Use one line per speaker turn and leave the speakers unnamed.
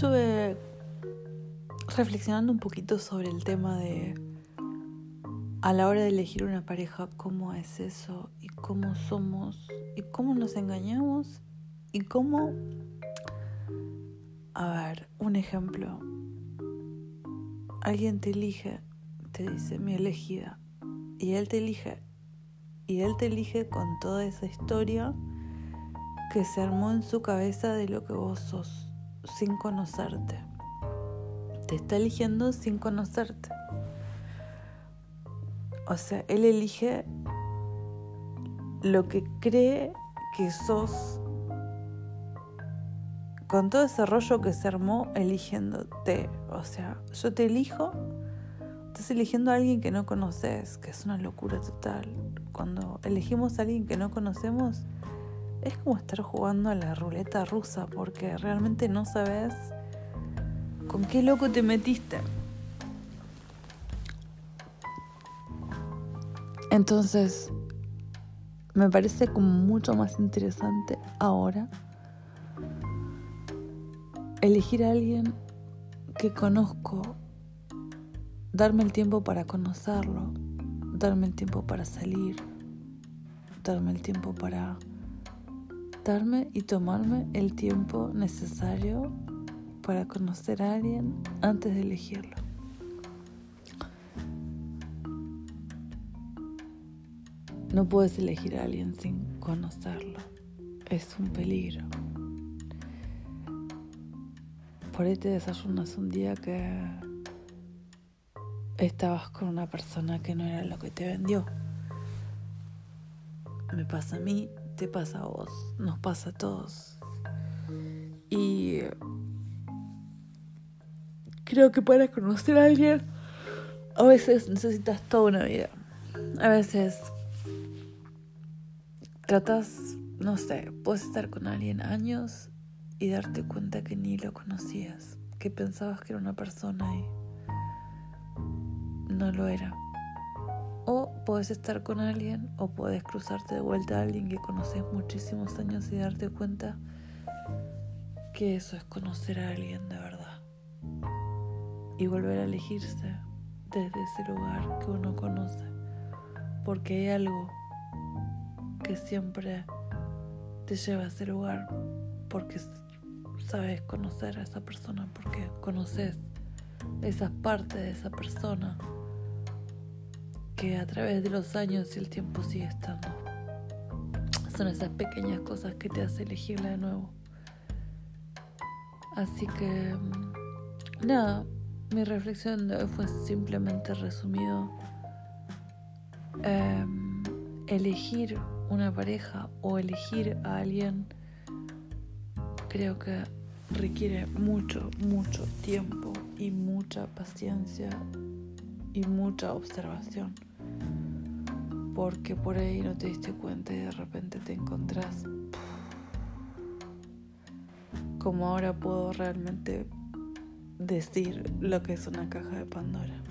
estuve reflexionando un poquito sobre el tema de a la hora de elegir una pareja, cómo es eso y cómo somos y cómo nos engañamos y cómo... A ver, un ejemplo. Alguien te elige, te dice mi elegida, y él te elige, y él te elige con toda esa historia que se armó en su cabeza de lo que vos sos, sin conocerte. Te está eligiendo sin conocerte. O sea, él elige lo que cree que sos con todo ese rollo que se armó eligiéndote. O sea, yo te elijo, estás eligiendo a alguien que no conoces, que es una locura total. Cuando elegimos a alguien que no conocemos, es como estar jugando a la ruleta rusa, porque realmente no sabes con qué loco te metiste. Entonces, me parece como mucho más interesante ahora elegir a alguien que conozco, darme el tiempo para conocerlo, darme el tiempo para salir, darme el tiempo para y tomarme el tiempo necesario para conocer a alguien antes de elegirlo. No puedes elegir a alguien sin conocerlo. Es un peligro. Por ahí te desayunas un día que estabas con una persona que no era lo que te vendió. Me pasa a mí, te pasa a vos, nos pasa a todos. Y creo que para conocer a alguien a veces necesitas toda una vida. A veces tratas, no sé, puedes estar con alguien años y darte cuenta que ni lo conocías, que pensabas que era una persona y no lo era. O puedes estar con alguien o puedes cruzarte de vuelta a alguien que conoces muchísimos años y darte cuenta que eso es conocer a alguien de verdad. Y volver a elegirse desde ese lugar que uno conoce. Porque hay algo que siempre te lleva a ese lugar porque sabes conocer a esa persona, porque conoces esa parte de esa persona que a través de los años y el tiempo sigue estando. Son esas pequeñas cosas que te hacen elegirla de nuevo. Así que, mm, nada, mi reflexión de hoy fue simplemente resumido. Em, elegir una pareja o elegir a alguien creo que requiere mucho, mucho tiempo y mucha paciencia y mucha observación. Porque por ahí no te diste cuenta y de repente te encontrás como ahora puedo realmente decir lo que es una caja de Pandora.